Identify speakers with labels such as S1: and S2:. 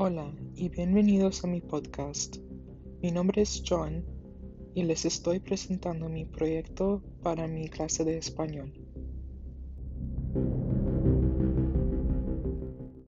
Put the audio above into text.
S1: Hola y bienvenidos a mi podcast. Mi nombre es John y les estoy presentando mi proyecto para mi clase de español.